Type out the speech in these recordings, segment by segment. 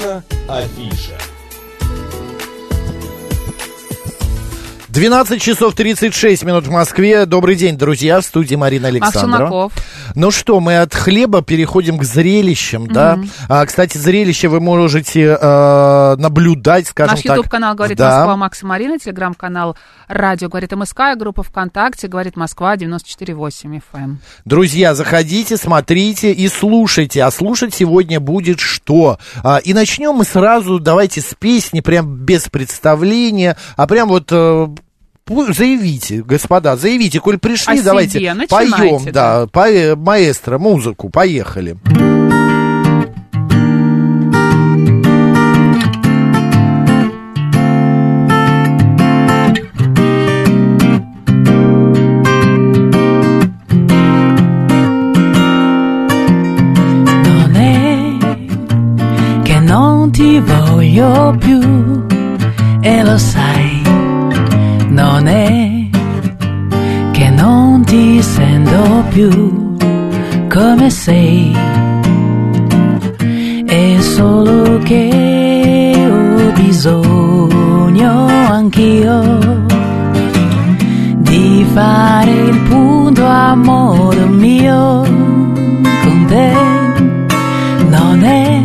Наша афиша. 12 часов 36 минут в Москве. Добрый день, друзья, в студии Марина Александрова. Максимаков. Ну что, мы от хлеба переходим к зрелищам, да? А, кстати, зрелище вы можете э, наблюдать, скажем Наш так. YouTube-канал «Говорит да. Москва» Макс и Марина, телеграм-канал «Радио говорит МСК», и группа ВКонтакте «Говорит Москва» 94,8 FM. Друзья, заходите, смотрите и слушайте. А слушать сегодня будет что? А, и начнем мы сразу, давайте, с песни, прям без представления, а прям вот... э, Заявите, господа, заявите, коль пришли, себе давайте поем, да. да, по- маэстро, музыку, поехали. Non ti voglio più e lo sai, non è che non ti sento più come sei, è solo che ho bisogno anch'io di fare il punto amore mio con te. Non è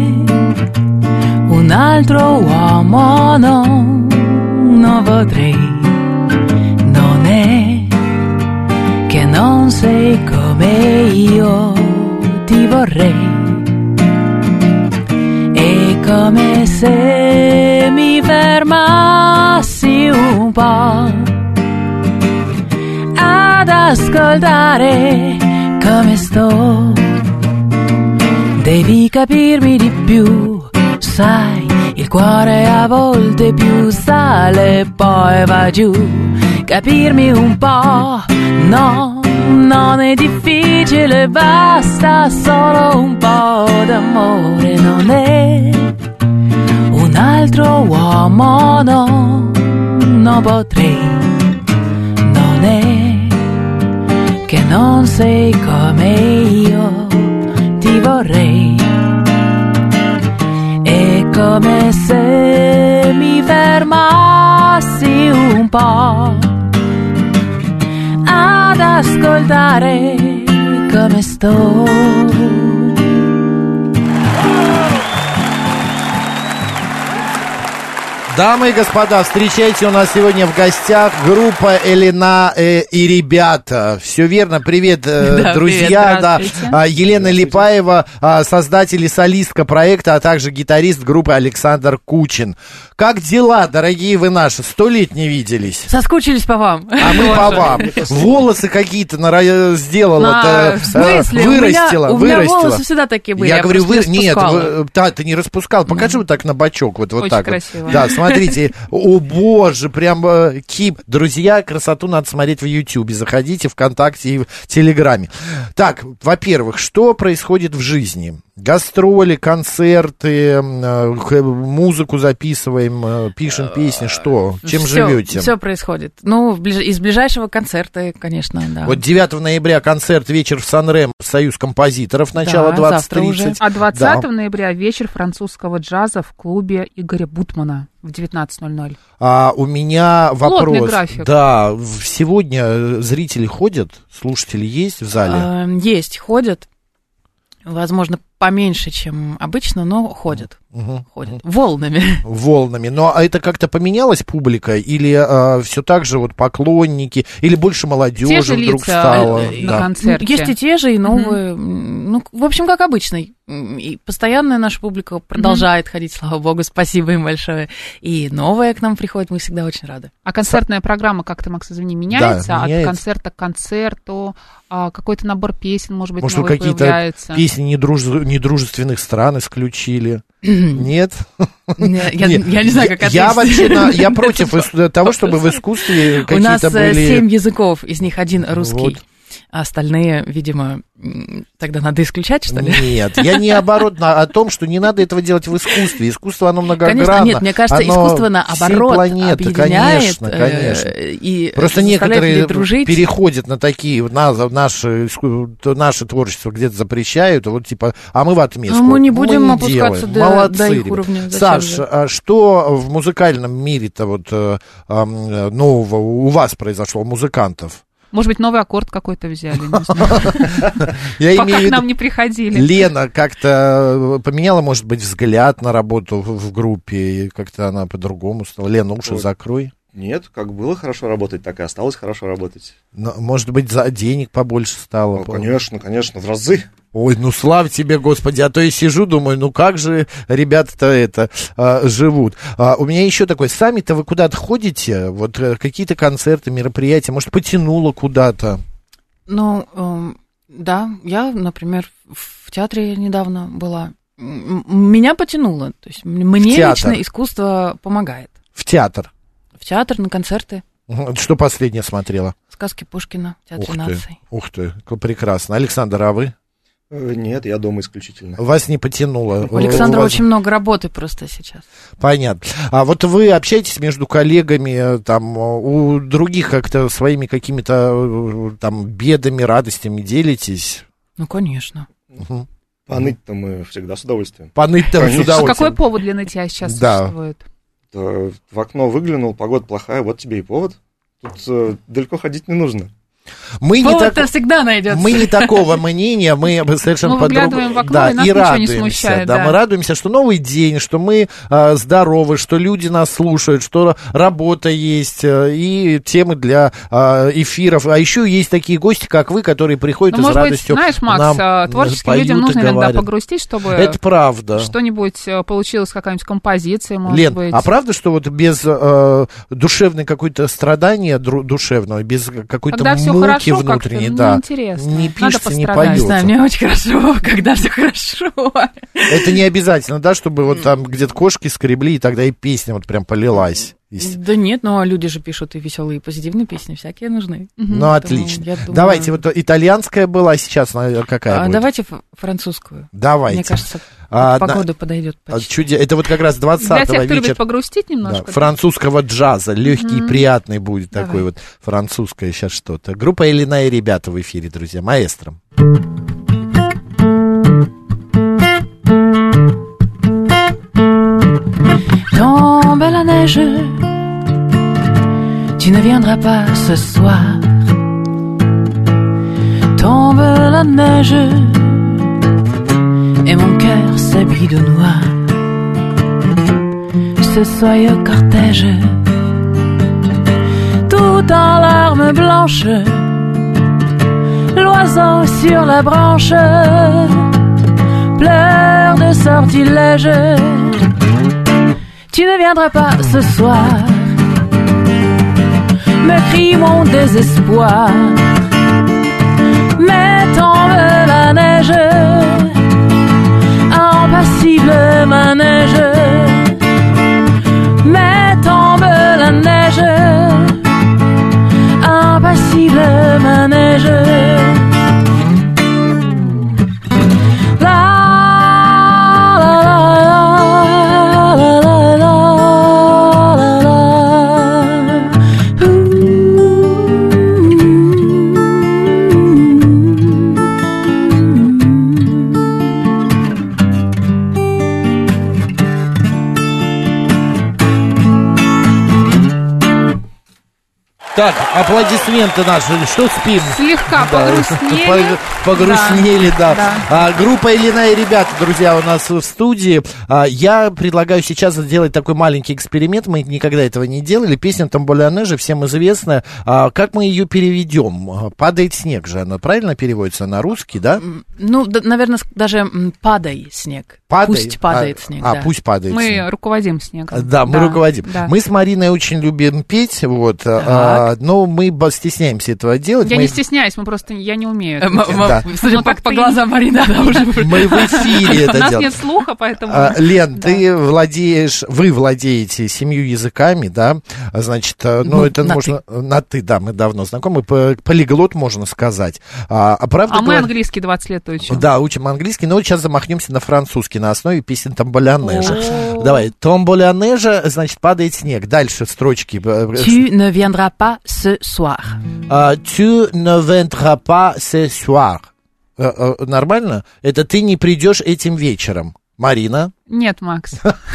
un altro uomo no come io ti vorrei è come se mi fermassi un po' ad ascoltare come sto. Devi capirmi di più, sai, il cuore a volte più sale e poi va giù. Capirmi un po', no, non è difficile, basta solo un po' d'amore, non è un altro uomo, no, non potrei non è che non sei come io ti vorrei. È come se mi fermassi un po' ascoltare come sto. Дамы и господа, встречайте у нас сегодня в гостях группа Элина э, и ребята. Все верно, привет, э, Да, друзья. привет, да. А, Елена Липаева, а, создатель и солистка проекта, а также гитарист группы Александр Кучин. Как дела, дорогие вы наши? Сто лет не виделись. Соскучились по вам. А мы по вам. Волосы какие-то нара- сделала, А, э, У меня- вырастила, у меня вырастила. волосы всегда такие были, Я, я говорю, вы... не Нет, вы- да, ты не распускал. Покажи вот так на бочок, вот, вот Очень так вот. красиво. Да, смотрите. О, боже, прям э, кип. Друзья, красоту надо смотреть в Ютьюбе. Заходите ВКонтакте и в Телеграме. Так, во-первых, что происходит в жизни? Гастроли, концерты, э, музыку записываем, э, пишем песни, что? Чем Всё- живете? Все происходит. Ну, из ближайшего концерта, конечно, да. Вот 9 ноября концерт «Вечер в Санрем» Союз композиторов, начало Да, 20.30. завтра уже. А 20 Да. ноября вечер французского джаза в клубе Игоря Бутмана в 19.00. А у меня Плотный вопрос. график. Да, сегодня э, зрители ходят, слушатели есть в зале? Э, Есть, ходят. Возможно, поменьше, чем обычно, но ходят. Мгм. Ходят. Волнами. Волнами. Но а это как-то поменялась публика? Или все так же вот поклонники? Или больше молодежи Те же вдруг лица стало? э, на Да. концерте. Есть и те же, и новые. М, Ну, в общем, как обычно. И постоянная наша публика продолжает ходить, слава богу, спасибо им большое. И новая к нам приходит, мы всегда очень рады. А концертная программа как-то, Макс, извини, меняется? Да, меняется. От концерта к концерту? А какой-то набор песен, может быть, Может, вы новый какие-то появляется? песни недружеств- недружественных стран исключили? Нет? Я, я- я не знаю, как Я ответить. вообще на- я против ис- того, чтобы в искусстве У нас какие-то э, были... семь языков, из них один русский. Вот. А остальные, видимо, тогда надо исключать, что ли? Нет, я не оборот на- о том, что не надо этого делать в искусстве. Искусство, оно многогранно. Конечно, нет, мне кажется, Оно искусство наоборот планеты, объединяет конечно, э, конечно. и Просто некоторые дружить. переходят на такие, на, то наше творчество где-то запрещают, вот типа, а мы в отместку. Ну, мы не будем не опускаться делаем. до- Молодцы, до их уровня. Зачем Саш, же? а что в музыкальном мире-то вот э, ам, нового у вас произошло, у музыкантов? Может быть, новый аккорд какой-то взяли, не знаю. Я Пока имею в к виду, нам не приходили. Лена как-то поменяла, может быть, взгляд на работу в, группе, и как-то она по-другому стала. Лена, уши Ой. закрой. Нет, как было хорошо работать, так и осталось хорошо работать. Но, может быть, за денег побольше стало. Ну, конечно, конечно, в разы. Ой, ну слава тебе, Господи, а то я сижу, думаю, ну как же ребята-то это а, живут. А, у меня еще такой, сами-то вы куда-то ходите? Вот э, какие-то концерты, мероприятия, может, потянуло куда-то? Ну, эм, да, я, например, в театре недавно была. Меня потянуло. То есть мне театр. лично искусство помогает. В театр. В театр, на концерты. Что последнее смотрела? сказки Пушкина, в Ух ты, наций. ух ты, прекрасно. Александр, а вы? Э, Нет, я дома исключительно. Вас не потянуло? У Александра вас- очень много работы просто сейчас. Понятно. А вот вы общаетесь между коллегами, э, там, э, у других как-то своими какими-то там бедами, радостями делитесь? Ну, конечно. Мгм. Поныть-то мы всегда с удовольствием. Поныть-то с. А удовольствием. какой повод для нытья сейчас Да. существует? Да, в окно выглянул, погода плохая, вот тебе и повод. Тут э, далеко ходить не нужно. Мы не, так- всегда найдется. мы не такого мнения, мы совершенно по-другому. да, и и радуемся, смущает, да, да. мы радуемся, что новый день, что мы э, здоровы, что люди нас слушают, что работа есть э, и темы для э, эфиров. А еще есть такие гости, как вы, которые приходят Ну, и с может быть, радостью знаешь, Макс, нам, а, э, творческим поют людям нужно иногда погрустить, чтобы Это правда. что-нибудь э, получилось, какая-нибудь композиция, может Лен, быть. а правда, что вот без э, душевной какой-то страдания душевного, без какой-то Когда внутренней, ну, да, интересно. не пишется, не. Не поется. знаю, мне очень хорошо, когда все хорошо. Это не обязательно, да, чтобы вот там где-то кошки скребли, и тогда и песня вот прям полилась. Да нет, но люди же пишут и веселые, и позитивные песни, всякие нужны. Ну, отлично. думаю- Давайте, вот итальянская была, а сейчас она какая А, будет? давайте французскую. Давайте. Мне кажется, А, под на- подойдет а, почти. чуде- Это вот как раз 20 Для тех, кто вечер любит погрустить да, немножко. французского джаза, легкий и Мгм. приятный будет Давай. такой вот французское сейчас что-то. Группа Элина и ребята в эфире, друзья, маэстро. Tombe la neige, tu ne viendras pas ce soir. Tombe la neige, et mon cœur s'habille de noir. Ce soyeux cortège, tout en larmes blanches, l'oiseau sur la branche pleure de sortilège. Tu ne viendras pas ce soir, me crie mon désespoir. Mais tombe la neige, impassible manège. Mais tombe la neige, impassible manège. Так, аплодисменты наши. Что спим? Слегка Да, погрустнели. пог- Погрустнели, да. Да. А, группа Элина и ребята, друзья, у нас в студии. А, я предлагаю сейчас сделать такой маленький эксперимент. Мы никогда этого не делали. Песня Тамболяне же всем известная. А, как мы ее переведем? А, Падает снег же. Она правильно переводится на русский, да? Ну, да, наверное, даже падай снег. Падает. Пусть падает а, снег, А, да. пусть падает снег. Мы руководим снегом. Да, мы руководим. да. Мы с Мариной очень любим петь, вот, а, но мы стесняемся этого делать. Я мы, не стесняюсь, мы просто, я не умею. это Э, м- делать. м- Да. Судя Ну, по, так по глазам Марины, она уже... мы в эфире У это нас делаем. нет слуха, поэтому... А, Лен, Да. ты владеешь, вы владеете семью языками, да? Значит, ну, Ну, это можно на ты, да, мы давно знакомы, по- полиглот можно сказать. А, а правда А мы английский 20 лет учим. Да, учим английский, но вот сейчас замахнемся на французский на основе песен Тамболянежа. Давай, Тамболянежа, значит, падает снег. Дальше строчки. э, Tu ne viendras pas ce soir. А, Tu ne viendras pas ce soir. Э, э, Нормально? Это ты не придешь этим вечером. Марина. Нет, Макс.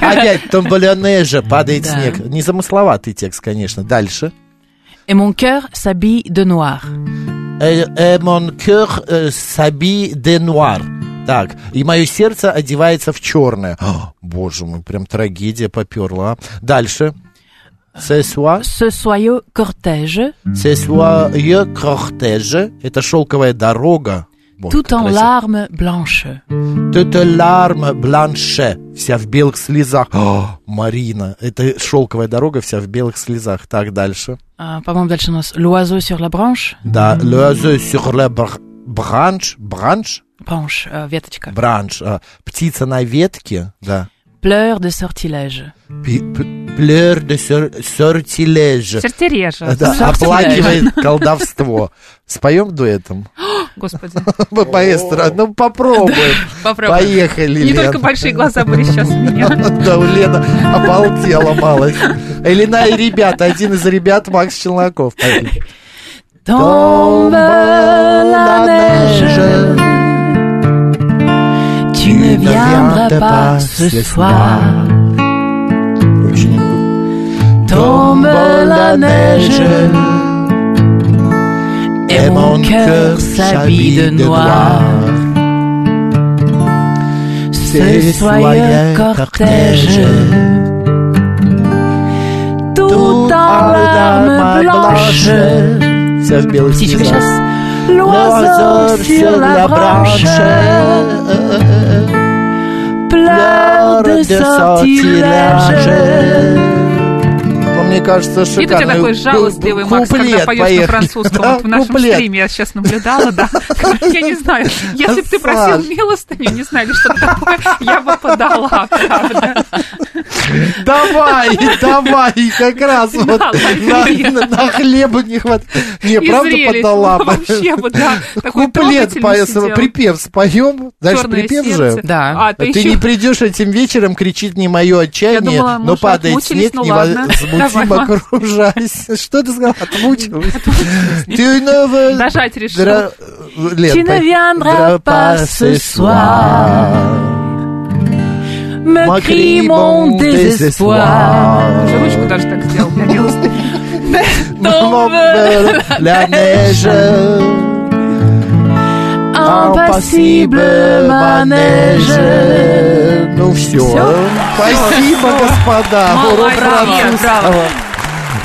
Опять Тамболянежа, падает Да. снег. Незамысловатый текст, конечно. Дальше. Et mon cœur s'habille de noir. Э, э, Mon cœur euh, s'habille de noir. Так, и мое сердце одевается в черное. О, Боже мой, прям трагедия поперла. а. Дальше. Ce soir, Ce soyeux cortège, ce soyeux cortège. Это шелковая дорога. Вот, tout en larmes blanches. Toute larme blanche, вся в белых слезах. О, Марина, это шелковая дорога вся в белых слезах. Так, дальше. А, По-моему, дальше у нас l'oiseau sur la branche. Да, l'oiseau sur br- branche, branche, Branche, э, веточка. а, птица на ветке, да. Pleure de sortilège. Плeur de sortilège. Сердережа. Да, Sortilège. оплакивает колдовство. Споем дуэтом? Господи. Маэстро, ну попробуем. Попробуем. Поехали, Не только большие глаза были сейчас у меня. Да, у Лены обалдела малость. Элина и ребята, один из ребят Макс Челноков. Поехали. Tombe la neige. viendra pas ce soir. Tombe la neige. et mon cœur s'habille de noir. Ce soyeux cortège, tout en larmes blanches, si tu le chasses, l'oiseau sur la branche de sortilège. sortilège. Мне кажется, И ты шикарный такой жалостливый, Макс, когда поешь на поехали. французском. Да, Вот в нашем куплет. стриме я сейчас наблюдала, да. Я не знаю, если бы ты просил милостыню, не знаю, или что-то такое, я бы подала, правда. Давай, давай, как раз вот на, хлеба не хватает. Не, правда подала бы. Вообще бы, да. Куплет, припев споем. Дальше Чёрное припев же. Да. А, ты не придешь этим вечером, кричит не мое отчаяние, но падает снег, ну не ладно. Макс. окружаясь. Что ты сказал? Отмучилась? Ты не в- Дожать решил. Дра- Лен, Tu ne viendras pas ce soir. Me crie mon désespoir. Уже ручку даже так сделал. Tombe la neige Impassible manège. Ну все. Всё? Спасибо, господа. Молодец, Урок французского. браво.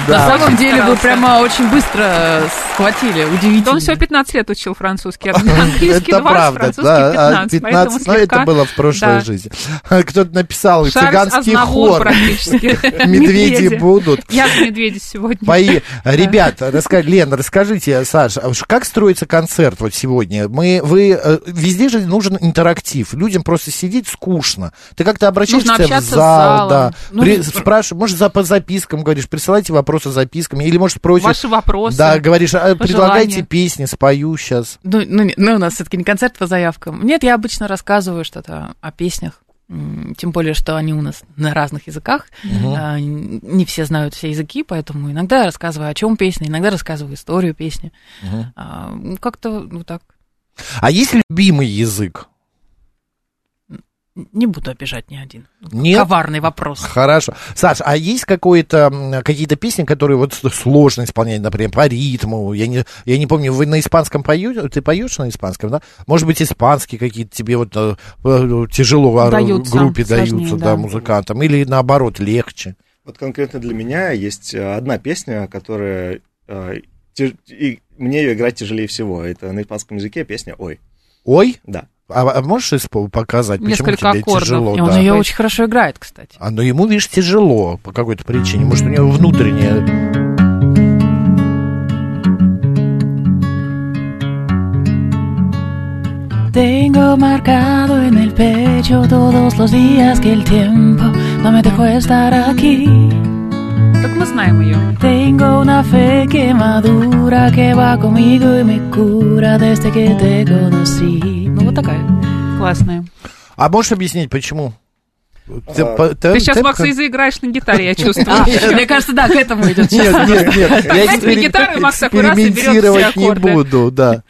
Да. На самом деле вы прямо очень быстро схватили. Да Удивительно. он всего 15 лет учил французский. Английский Это 20, правда, французский да, а 15. поэтому 15, но это слегка было в прошлой да. жизни. Кто-то написал, Шарль цыганский Азнавур хор, медведи будут. Я медведи сегодня. Пои... Ребята, раска... Лен, расскажите, Саша, а как строится концерт вот сегодня? Мы, вы, э, везде же нужен интерактив. Людям просто сидеть скучно. Ты как-то обращаешься в зал, да. Ну, При- спрашиваешь, может, за, по запискам говоришь, присылайте вопросы записками, или, может, просишь, Ваши вопросы. да, говоришь, а, предлагайте песни, спою сейчас. Ну, ну, ну, у нас все-таки не концерт по заявкам. Нет, я обычно рассказываю что-то о песнях. Тем более, что они у нас на разных языках. А, н- Не все знают все языки, поэтому иногда рассказываю, о чем песня, иногда рассказываю историю песни. А, ну, Как-то ну так. А есть любимый язык? Не буду обижать ни один. Нет? Коварный вопрос. Хорошо. Саш, а есть какое-то, какие-то песни, которые вот сложно исполнять, например, по ритму? Я не, я не помню, вы на испанском поете? Ты поешь на испанском, да? Может быть, испанские какие-то тебе вот э, э, тяжело а, Даются, группе сложнее, даются, да, да. музыкантам? Или наоборот, легче? Вот конкретно для меня есть э, одна песня, которая... э, и мне ее играть тяжелее всего. Это на испанском языке песня «Ой». Ой, Да. А, а можешь показать, почему Несколько тебе аккордов. тяжело? И он да? ее очень хорошо играет, кстати. А ну ему, видишь, тяжело по какой-то причине. Может, у него внутреннее... Tengo marcado en el pecho todos los días que el tiempo no me dejó estar aquí. Так мы знаем ее. Tengo una fe que madura, que va conmigo y me cura desde que te conocí. Ну, вот такая. Классная. А можешь объяснить, почему? Ты, А, по- Ты сейчас, Макс, и заиграешь на гитаре, я чувствую. А, мне кажется, да, к этому идет. Нет, нет, нет. Я экспери- гитару, Макс такой раз и берет не буду, да.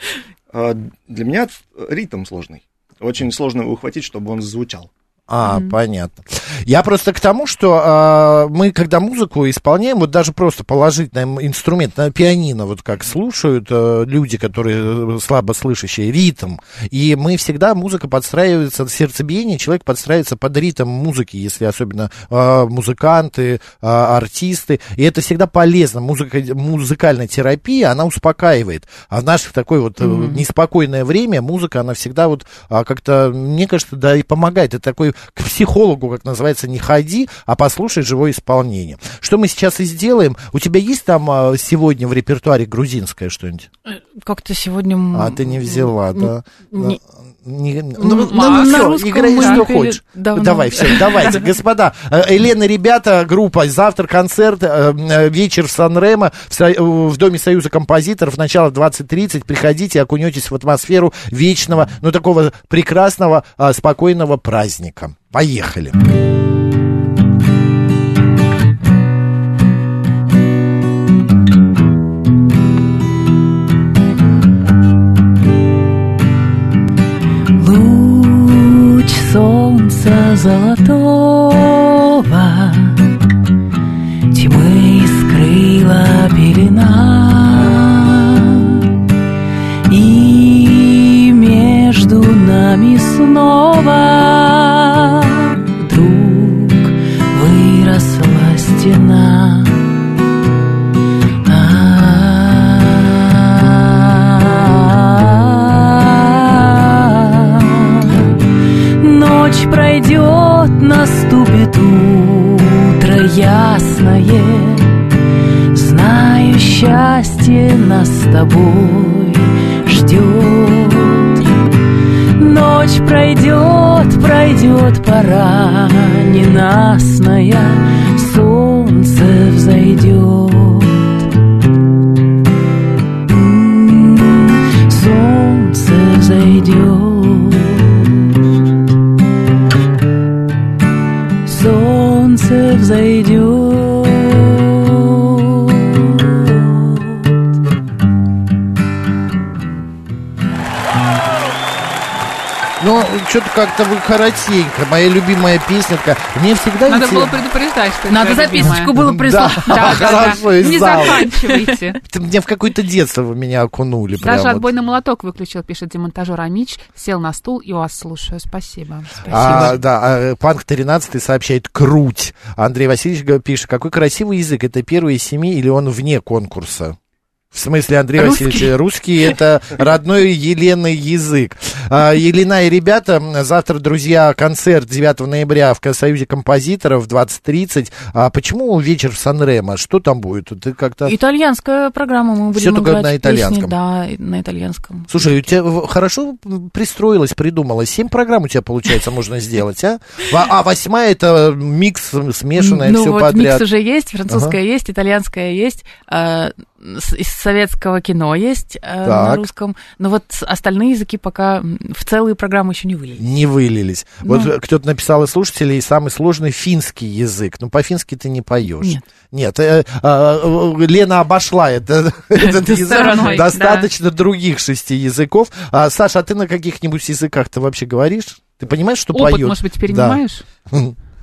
А, Для меня ритм сложный. Очень сложно его ухватить, чтобы он звучал. А, понятно. Я просто к тому, что а, мы, когда музыку исполняем, вот даже просто положить на инструмент, на пианино, вот как слушают э, люди, которые э, слабо слышащие, ритм. И мы всегда, музыка подстраивается, сердцебиение, человек подстраивается под ритм музыки, если особенно а, музыканты, а, артисты. И это всегда полезно. Музыка, музыкальная терапия, она успокаивает. А в наше такое вот э, неспокойное время музыка, она всегда вот а, как-то, мне кажется, да и помогает. Это такой к психологу, как называется, не ходи, а послушай живое исполнение. Что мы сейчас и сделаем. У тебя есть там а, сегодня в репертуаре грузинское что-нибудь? Как-то сегодня... А ты не взяла, да? не- Не- Ну, ну, всё, русском играй, мы что хочешь. давно. Давай, все, давайте, господа. Э, Елена, ребята, группа, завтра концерт, э, э, вечер в Сан-Ремо, в, э, в Доме Союза композиторов, начало 20.30. Приходите, окунетесь в атмосферу вечного, ну, такого прекрасного, а, спокойного праздника. Поехали. Луч солнца золотого пройдет, пора ненастная Солнце взойдет М, Солнце взойдет Солнце взойдет что-то как-то вы коротенько. Моя любимая песня такая. Мне всегда Надо было предупреждать, что Надо записочку было прислать. Да, Да, да, да. хорошо, Не заканчивайте. Мне в какое-то детство вы меня окунули. прям Даже вот. отбойный молоток выключил, пишет демонтажер Амич. Сел на стул и вас слушаю. Спасибо. А, да, а, Панк 13 сообщает «круть». Андрей Васильевич пишет, какой красивый язык, это первый из семи или он вне конкурса? В смысле, Андрей Русский. Васильевич, русский это родной Елены язык. А, Елена и ребята, завтра, друзья, концерт 9 ноября в Союзе композиторов в 20.30. А почему вечер в Сан-Ремо? Что там будет? Ты как-то... Итальянская программа, мы будем Всё только на песни, итальянском. да, и на итальянском. Слушай, у тебя хорошо пристроилась, придумала. Семь программ у тебя, получается, можно сделать, а? А восьмая это микс смешанное, ну все вот подряд. микс уже есть, французская есть, итальянская есть, с- из советского кино есть э, на Так. русском, но вот остальные языки пока в целые программы еще не вылились. Не вылились. Ну. Вот э, кто-то написал из слушателей самый сложный финский язык. Ну, по-фински ты не поешь. Нет. Нет, э, а, э, Лена обошла это, этот язык. Стороной, Достаточно других шести языков. А, Саша, а ты на каких-нибудь языках ты вообще говоришь? Ты понимаешь, что Опыт, может быть, перенимаешь?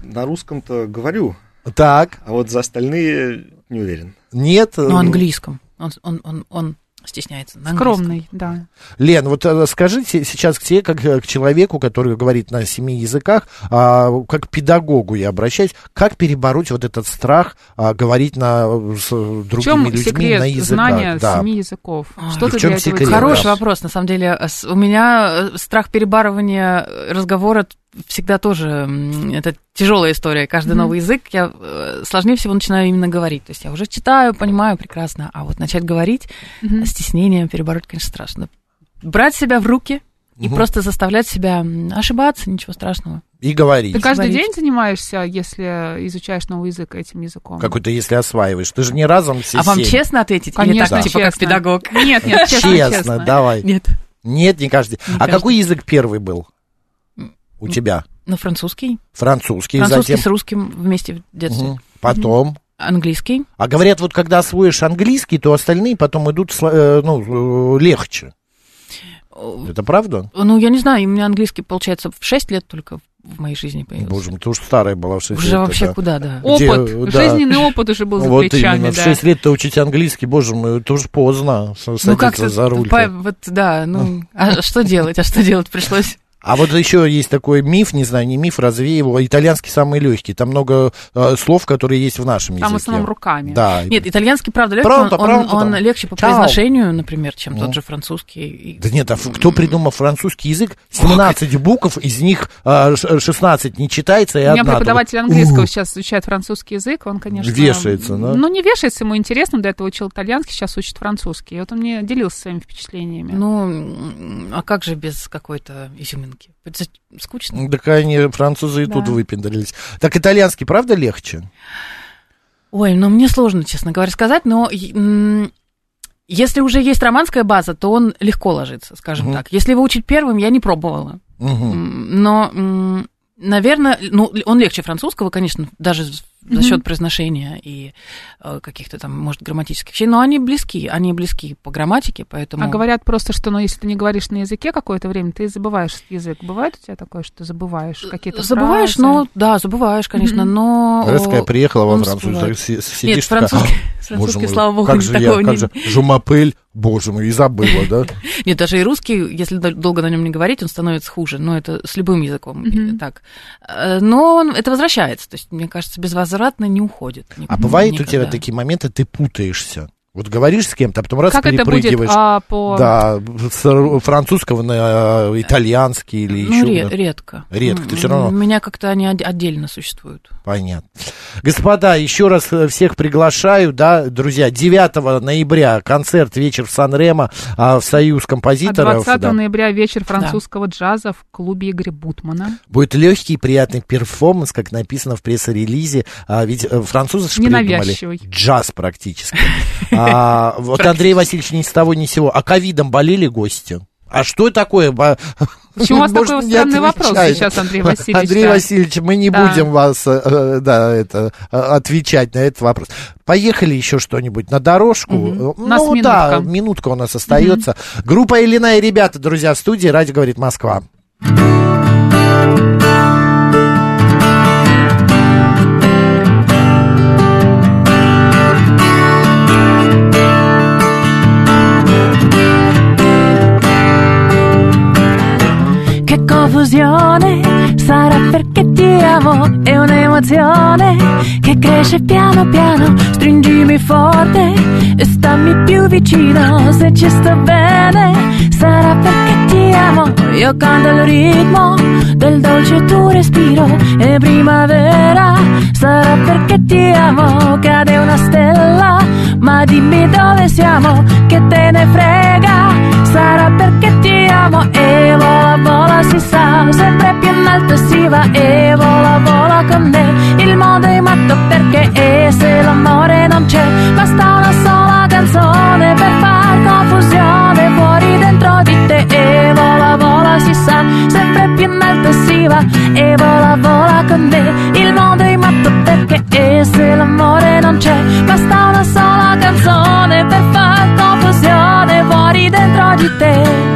На русском-то говорю, Так, а вот за остальные не уверен. нет. Э, английском. Он, он, он, он стесняется. на. Скромный, да. Лен, вот э, скажите сейчас к тебе, как э, к человеку, который говорит на семи языках, а, как к педагогу я обращаюсь, как перебороть вот этот страх а, говорить на, с другими чем людьми секрет на языках? знания Да. семи языков? Ой, Что ты в чем для этого секрет? Хороший Да. вопрос, на самом деле. У меня страх перебарывания разговора всегда тоже это тяжелая история. Каждый новый язык я э, сложнее всего начинаю именно говорить. То есть я уже читаю, понимаю прекрасно, а вот начать говорить Мгм. стеснение перебороть, конечно, страшно. Брать себя в руки и Мгм. просто заставлять себя ошибаться, ничего страшного. И говорить. Ты каждый говорить. день занимаешься, если изучаешь новый язык этим языком? Какой-то, если осваиваешь. Ты же не разом все а вам семь. честно ответить? Или Конечно, так, типа как честно. педагог? Нет, нет, честно, Честно, честно. давай. Нет. Нет, не каждый. Не а каждый. какой язык первый был у тебя? Ну, французский. Французский, Французский затем... с русским вместе в детстве. Мгм. Потом... Английский. А говорят, вот когда освоишь английский, то остальные потом идут э, ну, э, легче. Это правда? Ну, я не знаю, у меня английский, получается, в 6 лет только в моей жизни появился. Боже мой, ты уж старая была в 6 Уже лет. вообще это. куда, да. Где, Опыт, да. жизненный опыт уже был за Вот плечами, именно, в да. 6 лет-то учить английский, боже мой, это уже поздно с- садиться Ну, как-то, за руль. по- вот, да, ну, а что делать, а что делать пришлось? А вот еще есть такой миф, не знаю, не миф, развеивал, итальянский самый легкий. Там много э, слов, которые есть в нашем Там в языке. основном руками. Да. Нет, итальянский, правда, легкий, Пронто, он, он- пронто он там. легче по Чао. произношению, например, чем Ну. тот же французский. Да нет, а кто придумал французский язык? 17 букв, из них а, ш- 16 не читается, и У меня одна преподаватель только. английского У, сейчас изучает французский язык, он, конечно... Вешается, да? Ну, не вешается, ему интересно, до этого учил итальянский, сейчас учит французский. И вот он мне делился своими впечатлениями. Ну, а как же без какой-то изюминки? Это скучно. Так они, французы и тут Да. выпендрились. Так итальянский, правда, легче? Ой, ну мне сложно, честно говоря, сказать, но если уже есть романская база, то он легко ложится, скажем Мгм. так. Если его учить первым, я не пробовала. М, Но, наверное, ну, он легче французского, конечно, даже за счет произношения и э, каких-то там, может, грамматических вещей, но они близки, они близки по грамматике, поэтому... А говорят просто, что, ну, если ты не говоришь на языке какое-то время, ты забываешь язык. Бывает у тебя такое, что ты забываешь какие-то Забываешь, фразы? но... Да, забываешь, конечно, но... Я приехала во Францию, так си- Нет, сидишь такая, французский, «А, французский, мой, слава богу, как не же я, такого как не... же, жумапель, боже мой, и забыла, да? Нет, даже и русский, если дол- долго на нем не говорить, он становится хуже. Но это с любым языком так. Э, Но он- это возвращается. То есть, мне кажется, безвозвратно не уходит. Ни- А бывает у тебя такие моменты, ты путаешься. Вот говоришь с кем-то, а потом раз Как это будет перепрыгиваешь. а, по... Да, с французского на э, итальянский или Ну, еще. ре- редко. Редко, ты М, всё равно- У меня как-то они отдельно существуют. Понятно. Господа, еще раз э, всех приглашаю, да, друзья, 9 ноября концерт «Вечер в Сан-Ремо» а, в Союз А композиторов. 20 да. ноября вечер французского джаза в клубе Игоря Бутмана. Будет легкий, приятный перформанс, как написано в пресс-релизе. А, ведь э, французы же придумали джаз практически. А, вот Андрей Васильевич ни с того ни с сего. А ковидом болели гости? А что такое? Почему у вас Может, такой странный вопрос сейчас, Андрей Васильевич? Андрей да? Васильевич, мы не Да. будем вас, э, э, да, это, э, отвечать на этот вопрос. Поехали еще что-нибудь на дорожку. Мгм. Э, У нас Ну да, минутка. минутка у нас остается. Группа Илина и ребята, друзья, в студии. Радио говорит Москва. Confusione. Sarà perché ti amo, è un'emozione che cresce piano piano, stringimi forte e stammi più vicino, se ci sto bene sarà perché ti amo, io canto il ritmo del dolce tuo respiro. E primavera sarà perché ti amo, cade una stella, ma dimmi dove siamo, che te ne frega, sarà perché ti amo. E vola vola si sa, sempre più in alto si va e vola, vola con me. Il mondo è matto perché e se l'amore non c'è, basta una sola canzone per far confusione fuori dentro di te e vola, vola, si sa, sempre più in alto si va e vola, vola con me. Il mondo è matto perché e se l'amore non c'è, basta una sola canzone per far confusione fuori dentro di te.